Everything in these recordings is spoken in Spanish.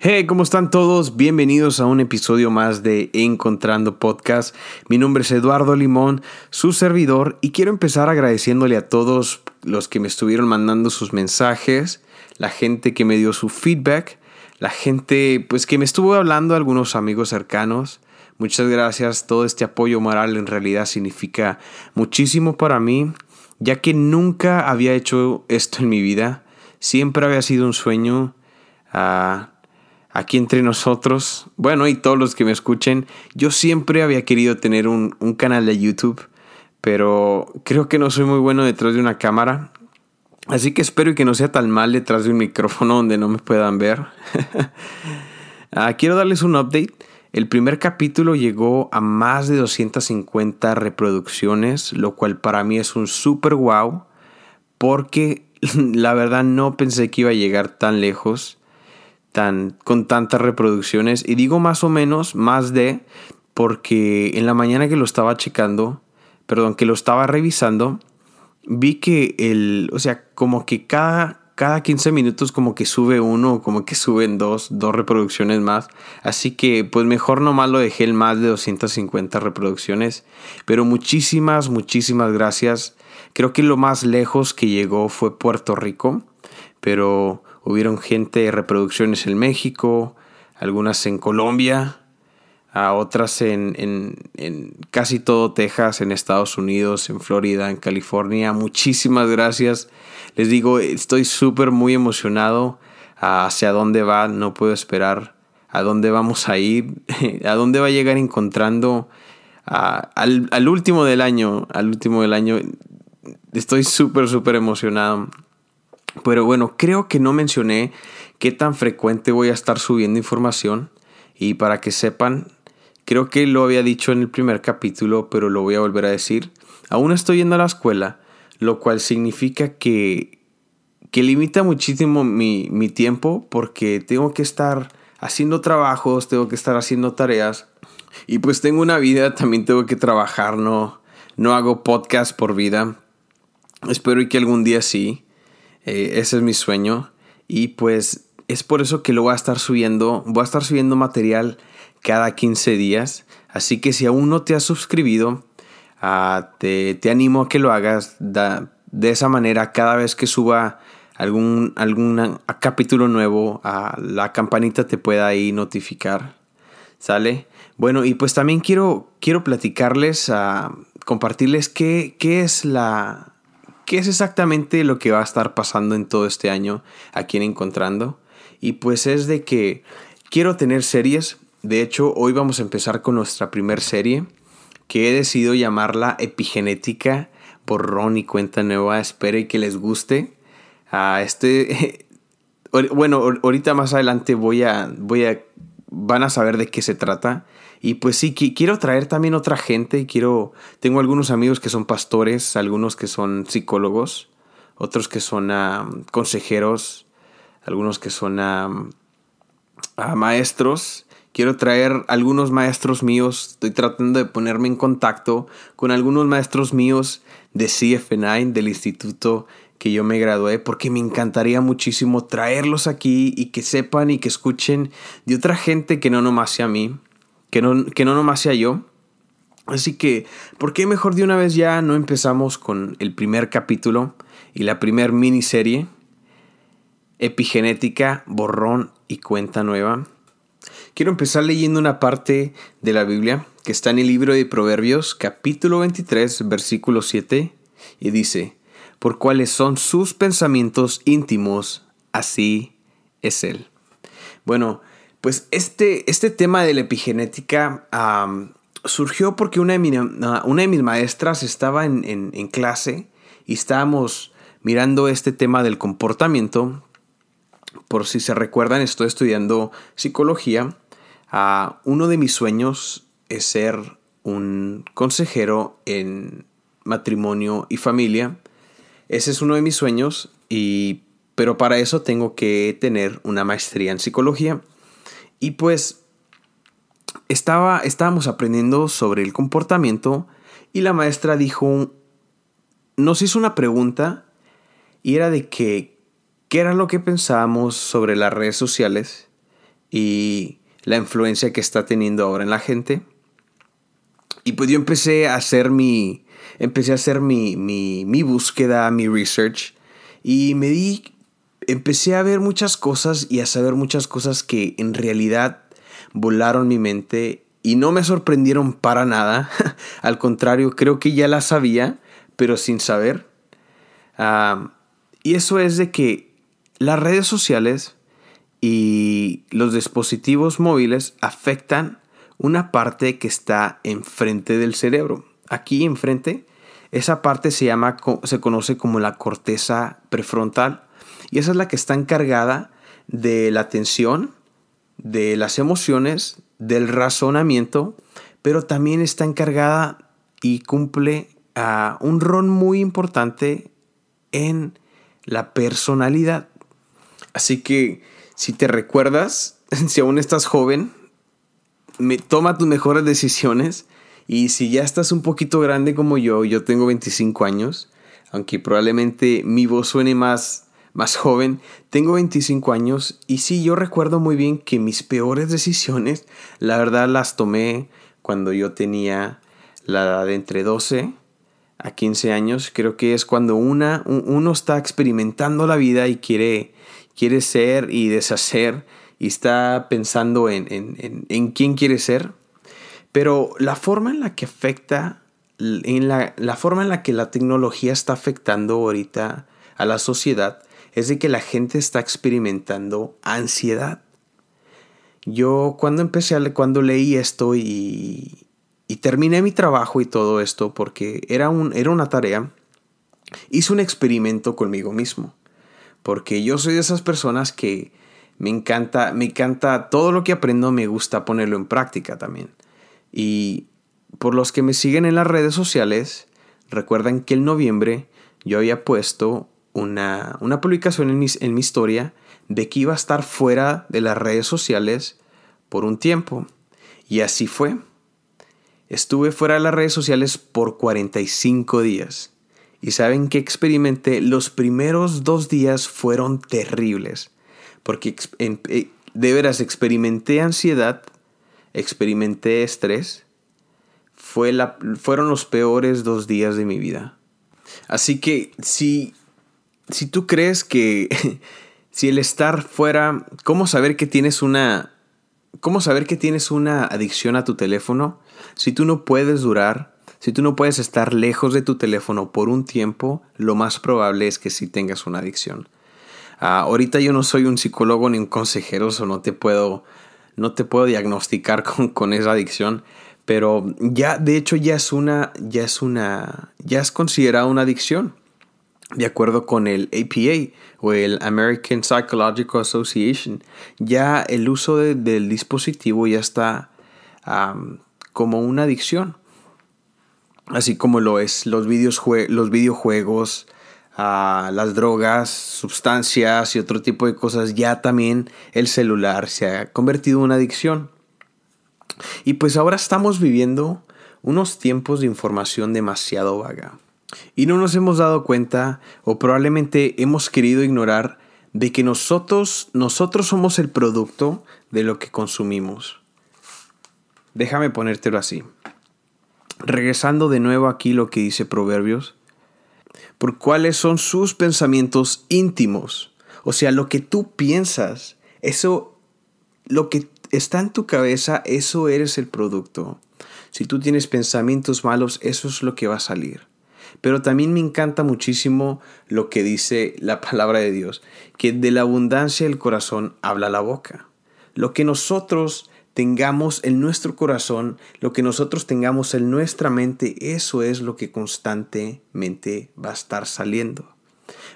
Hey, ¿cómo están todos? Bienvenidos a un episodio más de Encontrando Podcast. Mi nombre es Eduardo Limón, su servidor, y quiero empezar agradeciéndole a todos los que me estuvieron mandando sus mensajes, la gente que me dio su feedback, la gente pues que me estuvo hablando, algunos amigos cercanos. Muchas gracias, todo este apoyo moral en realidad significa muchísimo para mí, ya que nunca había hecho esto en mi vida, siempre había sido un sueño. a aquí entre nosotros, bueno, y todos los que me escuchen, yo siempre había querido tener un, canal de YouTube, pero creo que no soy muy bueno detrás de una cámara. Así que espero que no sea tan mal detrás de un micrófono donde no me puedan ver. Ah, quiero darles un update. El primer capítulo llegó a más de 250 reproducciones, lo cual para mí es un super wow, porque la verdad no pensé que iba a llegar tan lejos con tantas reproducciones. Y digo más o menos, más de, porque en la mañana que lo estaba checando, perdón, que lo estaba revisando, vi que el, o sea, como que cada, cada 15 minutos como que sube uno, como que suben dos, dos reproducciones más. Así que pues mejor nomás lo dejé en más de 250 reproducciones. Pero muchísimas, muchísimas gracias. Creo que lo más lejos que llegó fue Puerto Rico. Pero Hubieron gente, reproducciones en México, algunas en Colombia, a otras en, en, casi todo Texas, en Estados Unidos, en Florida, en California. Muchísimas gracias. Les digo, estoy súper muy emocionado hacia dónde va, no puedo esperar a dónde vamos a ir, a dónde va a llegar encontrando al, al, último del año, al último del año. Estoy súper, súper emocionado. Pero bueno, creo que no mencioné qué tan frecuente voy a estar subiendo información. Y para que sepan, creo que lo había dicho en el primer capítulo, pero lo voy a volver a decir. Aún estoy yendo a la escuela, lo cual significa que, que limita muchísimo mi, mi tiempo porque tengo que estar haciendo trabajos, tengo que estar haciendo tareas. Y pues tengo una vida, también tengo que trabajar, no, no hago podcast por vida. Espero que algún día sí. Eh, ese es mi sueño. Y pues es por eso que lo voy a estar subiendo. Voy a estar subiendo material cada 15 días. Así que si aún no te has suscribido, ah, te, animo a que lo hagas. de esa manera, cada vez que suba algún, algún capítulo nuevo, ah, la campanita te pueda ahí notificar. ¿Sale? Bueno, y pues también quiero, quiero platicarles, uh, compartirles qué, qué es la, qué es exactamente lo que va a estar pasando en todo este año aquí en Encontrando. Y pues es de que quiero tener series. De hecho, hoy vamos a empezar con nuestra primer serie, que he decidido llamarla Epigenética, borrón y cuenta nueva. Espero que les guste. a este, bueno, ahorita más adelante voy a, voy a, van a saber de qué se trata. Y pues sí, quiero traer también otra gente. Quiero, tengo algunos amigos que son pastores, algunos que son psicólogos, otros que son consejeros, algunos que son maestros. Quiero traer algunos maestros míos. Estoy tratando de ponerme en contacto con algunos maestros míos de CF9, del instituto que yo me gradué, porque me encantaría muchísimo traerlos aquí y que sepan y que escuchen de otra gente que no nomás sea mí que no, que no nomás sea yo. Así que, ¿por qué mejor de una vez ya no empezamos con el primer capítulo y la primer miniserie? Epigenética, borrón y cuenta nueva. Quiero empezar leyendo una parte de la Biblia que está en el libro de Proverbios, capítulo 23, versículo 7, y dice, por cuáles son sus pensamientos íntimos, así es Él. Bueno, pues este, este tema de la epigenética surgió porque una de, una de, mis maestras estaba en, clase y estábamos mirando este tema del comportamiento. Por si se recuerdan, estoy estudiando psicología. Ah, uno de mis sueños es ser un consejero en matrimonio y familia. Ese es uno de mis sueños, y, pero para eso tengo que tener una maestría en psicología. Y pues estaba, estábamos aprendiendo sobre el comportamiento y la maestra dijo, nos hizo una pregunta y era de que, ¿qué era lo que pensábamos sobre las redes sociales y la influencia que está teniendo ahora en la gente? Y pues yo empecé a hacer mi, empecé a hacer mi, mi, mi búsqueda, mi research y me di, empecé a ver muchas cosas y a saber muchas cosas que en realidad volaron mi mente y no me sorprendieron para nada. Al contrario, creo que ya las sabía, pero sin saber. y eso es de que las redes sociales y los dispositivos móviles afectan una parte que está enfrente del cerebro. Aquí enfrente, esa parte se llama, se conoce como la corteza prefrontal. Y esa es la que está encargada de la atención, de las emociones, del razonamiento, pero también está encargada y cumple ah, un rol muy importante en la personalidad. Así que si te recuerdas, si aún estás joven, me, toma tus mejores decisiones y si ya estás un poquito grande como yo, yo tengo 25 años, aunque probablemente mi voz suene más más joven, tengo 25 años y sí, yo recuerdo muy bien que mis peores decisiones, la verdad las tomé cuando yo tenía la edad de entre 12 a 15 años. Creo que es cuando una, uno está experimentando la vida y quiere, quiere ser y deshacer y está pensando en, en, en, quién quiere ser. Pero la forma en la que afecta, en la, la forma en la que la tecnología está afectando ahorita a la sociedad, es de que la gente está experimentando ansiedad. Yo cuando empecé, a, cuando leí esto y, y terminé mi trabajo y todo esto, porque era, un, era una tarea, hice un experimento conmigo mismo. Porque yo soy de esas personas que me encanta, me encanta todo lo que aprendo, me gusta ponerlo en práctica también. Y por los que me siguen en las redes sociales, recuerdan que en noviembre yo había puesto una, publicación en en mi historia de que iba a estar fuera de las redes sociales por un tiempo. Y así fue. Estuve fuera de las redes sociales por 45 días. Y saben que experimenté, los primeros dos días fueron terribles. Porque eh, de veras experimenté ansiedad, experimenté estrés. Fue la, fueron los peores dos días de mi vida. Así que si si tú crees que si el estar fuera, ¿cómo saber que tienes una cómo saber que tienes una adicción a tu teléfono? Si tú no puedes durar, si tú no puedes estar lejos de tu teléfono por un tiempo, lo más probable es que sí tengas una adicción. Ah, ahorita yo no soy un psicólogo ni un consejero, o no te puedo no te puedo diagnosticar con, con esa adicción, pero ya de hecho ya es una ya es una ya es considerada una adicción de acuerdo con el APA o el American Psychological Association, ya el uso del dispositivo ya está como una adicción. Así como lo es los, videojuegos, ah, las drogas, sustancias y otro tipo de cosas, ya también el celular se ha convertido en una adicción. Y pues ahora estamos viviendo unos tiempos de información demasiado vaga. Y no nos hemos dado cuenta o probablemente hemos querido ignorar de que nosotros, nosotros somos el producto de lo que consumimos. Déjame ponértelo así. Regresando de nuevo aquí lo que dice Proverbios, por cuáles son sus pensamientos íntimos. O sea, lo que tú piensas, eso, lo que está en tu cabeza, eso eres el producto. Si tú tienes pensamientos malos, eso es lo que va a salir. Pero también me encanta muchísimo lo que dice la palabra de Dios, que de la abundancia del corazón habla la boca. Lo que nosotros tengamos en nuestro corazón, lo que nosotros tengamos en nuestra mente, eso es lo que constantemente va a estar saliendo.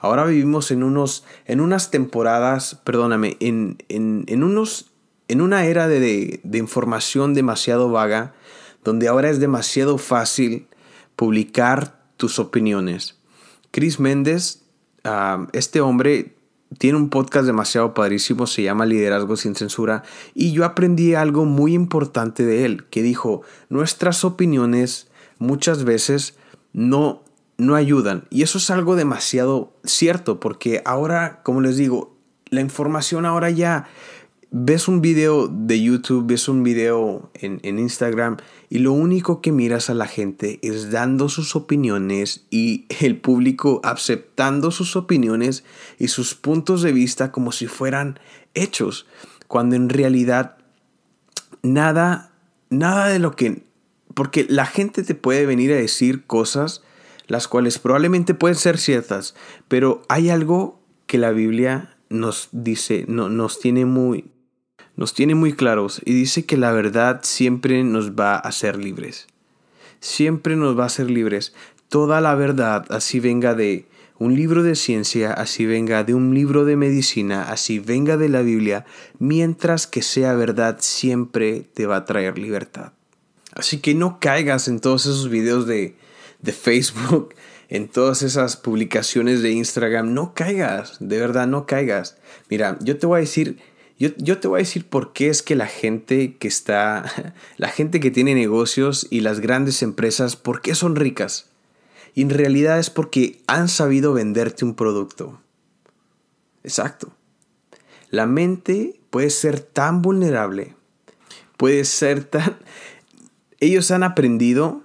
Ahora vivimos en, unos, en unas temporadas, perdóname, en, en, unos, en una era de, de información demasiado vaga, donde ahora es demasiado fácil publicar tus opiniones. Chris Méndez, este hombre tiene un podcast demasiado padrísimo, se llama Liderazgo sin Censura, y yo aprendí algo muy importante de él, que dijo, nuestras opiniones muchas veces no, no ayudan. Y eso es algo demasiado cierto, porque ahora, como les digo, la información ahora ya ves un video de YouTube, ves un video en, Instagram y lo único que miras a la gente es dando sus opiniones y el público aceptando sus opiniones y sus puntos de vista como si fueran hechos, cuando en realidad nada, nada de lo que... Porque la gente te puede venir a decir cosas las cuales probablemente pueden ser ciertas, pero hay algo que la Biblia nos dice, no, nos tiene muy, nos tiene muy claros y dice que la verdad siempre nos va a hacer libres. Siempre nos va a hacer libres. Toda la verdad, así venga de un libro de ciencia, así venga de un libro de medicina, así venga de la Biblia, mientras que sea verdad, siempre te va a traer libertad. Así que no caigas en todos esos videos de, de Facebook, en todas esas publicaciones de Instagram, no caigas, de verdad no caigas. Mira, yo te voy a decir yo, te voy a decir por qué es que la gente que está, la gente que tiene negocios y las grandes empresas, ¿por qué son ricas? Y en realidad es porque han sabido venderte un producto. Exacto. La mente puede ser tan vulnerable, puede ser tan... Ellos han aprendido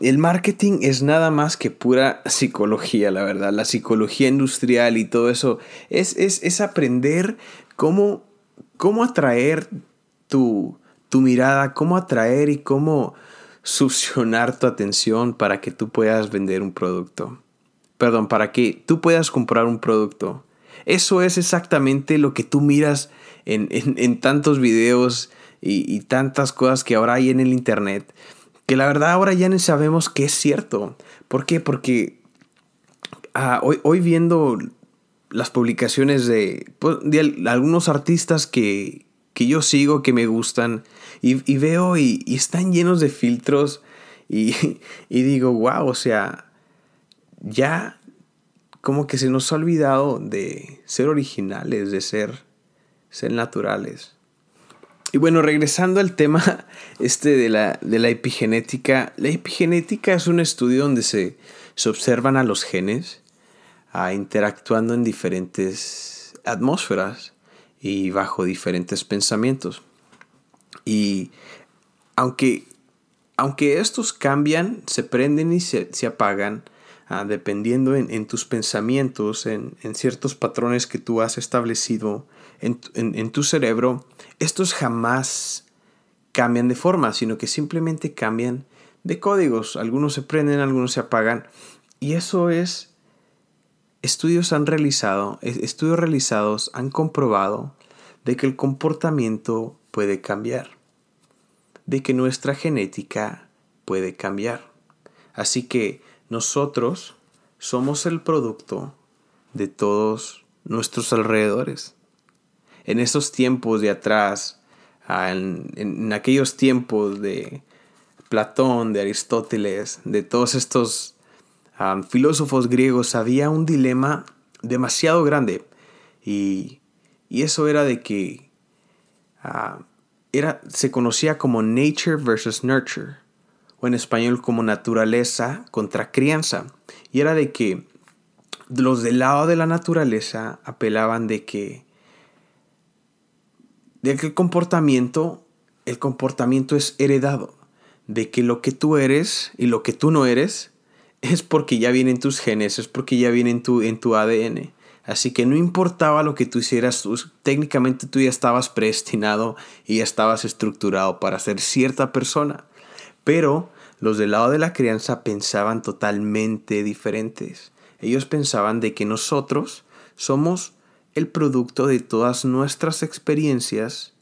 el marketing es nada más que pura psicología, la verdad. La psicología industrial y todo eso es, es, es aprender cómo, cómo atraer tu, tu mirada, cómo atraer y cómo succionar tu atención para que tú puedas vender un producto. Perdón, para que tú puedas comprar un producto. Eso es exactamente lo que tú miras en, en, tantos videos y, tantas cosas que ahora hay en el Internet. Que la verdad ahora ya no sabemos que es cierto. ¿Por qué? Porque ah, hoy, hoy viendo las publicaciones de, pues, algunos artistas que, yo sigo, que me gustan, y, veo y, están llenos de filtros, y, digo, wow, o sea, ya como que se nos ha olvidado de ser originales, de ser, ser naturales. Y bueno, regresando al tema este de la, de la epigenética, la epigenética es un estudio donde se, se observan a los genes interactuando en diferentes atmósferas y bajo diferentes pensamientos. Y aunque, aunque estos cambian, se prenden y se, apagan, ah, dependiendo en, tus pensamientos, en, ciertos patrones que tú has establecido en, en tu cerebro, estos jamás cambian de forma, sino que simplemente cambian de códigos. Algunos se prenden, algunos se apagan. Y eso es Estudios han realizado, estudios realizados han comprobado de que el comportamiento puede cambiar, de que nuestra genética puede cambiar. Así que nosotros somos el producto de todos nuestros alrededores. En esos tiempos de atrás, ah, en, aquellos tiempos de Platón, de Aristóteles, de todos estos filósofos griegos había un dilema demasiado grande y, eso era de que ah, era, se conocía como nature versus nurture o en español como naturaleza contra crianza y era de que los del lado de la naturaleza apelaban de que de que el comportamiento el comportamiento es heredado de que lo que tú eres y lo que tú no eres es porque ya viene en tus genes, es porque ya viene en tu, en tu ADN. Así que no importaba lo que tú hicieras, técnicamente tú ya estabas predestinado y ya estabas estructurado para ser cierta persona. Pero los del lado de la crianza pensaban totalmente diferentes. Ellos pensaban de que nosotros somos el producto de todas nuestras experiencias,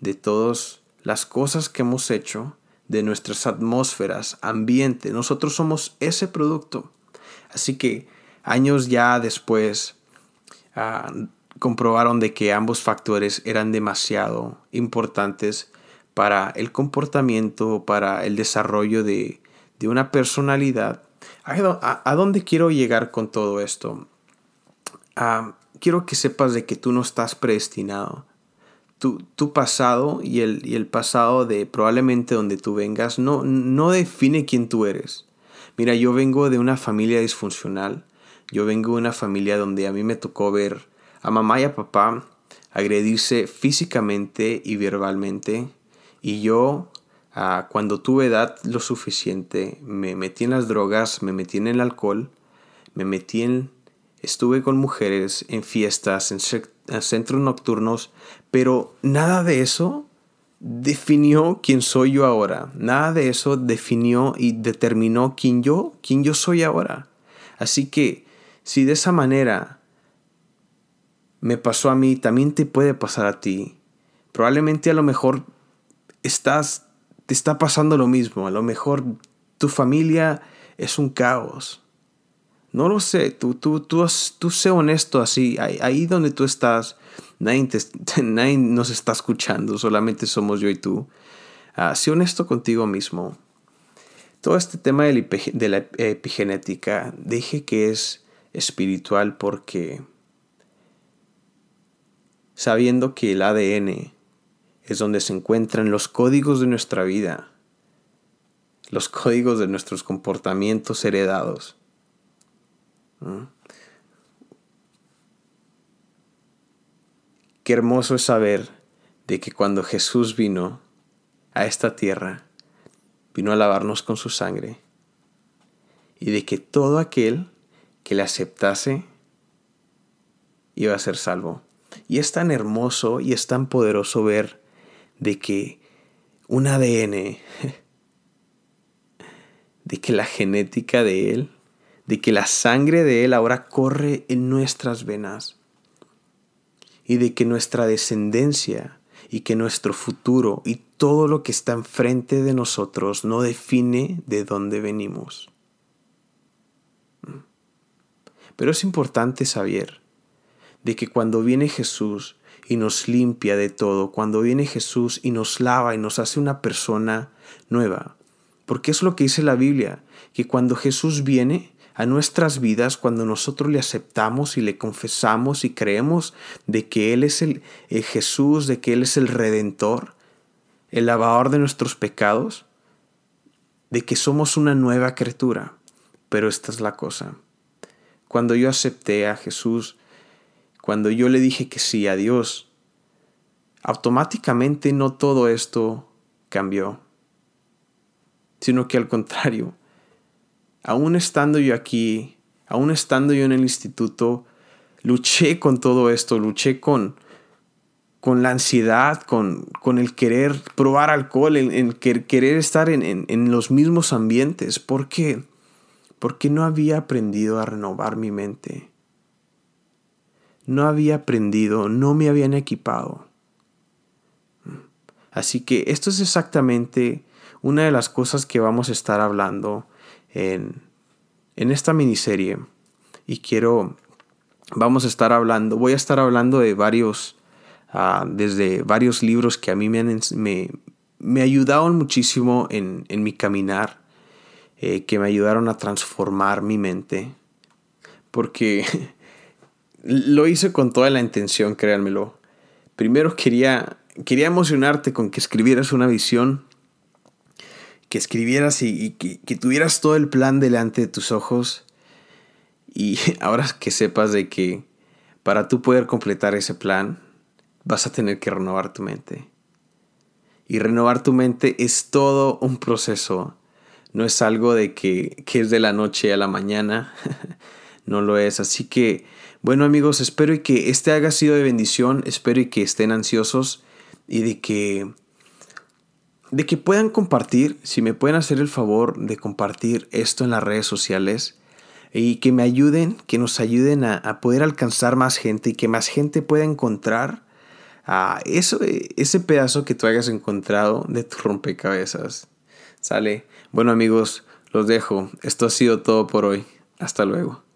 de todas las cosas que hemos hecho, de nuestras atmósferas, ambiente. Nosotros somos ese producto. Así que años ya después ah, comprobaron de que ambos factores eran demasiado importantes para el comportamiento, para el desarrollo de, una personalidad. ¿A, dónde quiero llegar con todo esto? Ah, quiero que sepas de que tú no estás predestinado. Tu, tu pasado y el, y el pasado de probablemente donde tú vengas no, no define quién tú eres. Mira, yo vengo de una familia disfuncional. Yo vengo de una familia donde a mí me tocó ver a mamá y a papá agredirse físicamente y verbalmente. Y yo, ah, cuando tuve edad lo suficiente, me metí en las drogas, me metí en el alcohol, me metí en Estuve con mujeres en fiestas, en centros nocturnos, pero nada de eso definió quién soy yo ahora. Nada de eso definió y determinó quién yo, quién yo soy ahora. Así que si de esa manera me pasó a mí, también te puede pasar a ti. Probablemente a lo mejor estás te está pasando lo mismo, a lo mejor tu familia es un caos. No lo sé, tú, tú, tú, tú sé honesto así, ahí, donde tú estás, nadie, nadie, nos está escuchando, solamente somos yo y tú. Uh, sé honesto contigo mismo. Todo este tema de la epigenética, dije que es espiritual porque sabiendo que el ADN es donde se encuentran los códigos de nuestra vida, los códigos de nuestros comportamientos heredados Qué hermoso es saber de que cuando Jesús vino a esta tierra, vino a lavarnos con su sangre y de que todo aquel que le aceptase iba a ser salvo. Y es tan hermoso y es tan poderoso ver de que un ADN, de que la genética de él de que la sangre de Él ahora corre en nuestras venas y de que nuestra descendencia y que nuestro futuro y todo lo que está enfrente de nosotros no define de dónde venimos. Pero es importante saber de que cuando viene Jesús y nos limpia de todo, cuando viene Jesús y nos lava y nos hace una persona nueva, porque es lo que dice la Biblia, que cuando Jesús viene, a nuestras vidas cuando nosotros le aceptamos y le confesamos y creemos de que Él es el, Jesús, de que Él es el redentor, el lavador de nuestros pecados, de que somos una nueva criatura. Pero esta es la cosa. Cuando yo acepté a Jesús, cuando yo le dije que sí a Dios, automáticamente no todo esto cambió, sino que al contrario, aún estando yo aquí, aún estando yo en el instituto, luché con todo esto, luché con, con la ansiedad, con, con el querer probar alcohol, en, el querer estar en, en, los mismos ambientes. ¿Por qué? Porque no había aprendido a renovar mi mente. No había aprendido, no me habían equipado. Así que esto es exactamente una de las cosas que vamos a estar hablando en, esta miniserie y quiero, vamos a estar hablando, voy a estar hablando de varios, ah, desde varios libros que a mí me, han, me, me ayudaron muchísimo en, en mi caminar, eh, que me ayudaron a transformar mi mente, porque lo hice con toda la intención, créanmelo. Primero quería, quería emocionarte con que escribieras una visión que escribieras y, que, tuvieras todo el plan delante de tus ojos y ahora que sepas de que para tú poder completar ese plan vas a tener que renovar tu mente. Y renovar tu mente es todo un proceso. No es algo de que, que es de la noche a la mañana. no lo es. Así que, bueno amigos, espero que este haya sido de bendición. Espero que estén ansiosos y de que de que puedan compartir, si me pueden hacer el favor de compartir esto en las redes sociales y que me ayuden, que nos ayuden a, poder alcanzar más gente y que más gente pueda encontrar a eso, ese pedazo que tú hayas encontrado de tu rompecabezas. ¿Sale? Bueno amigos, los dejo. Esto ha sido todo por hoy. Hasta luego.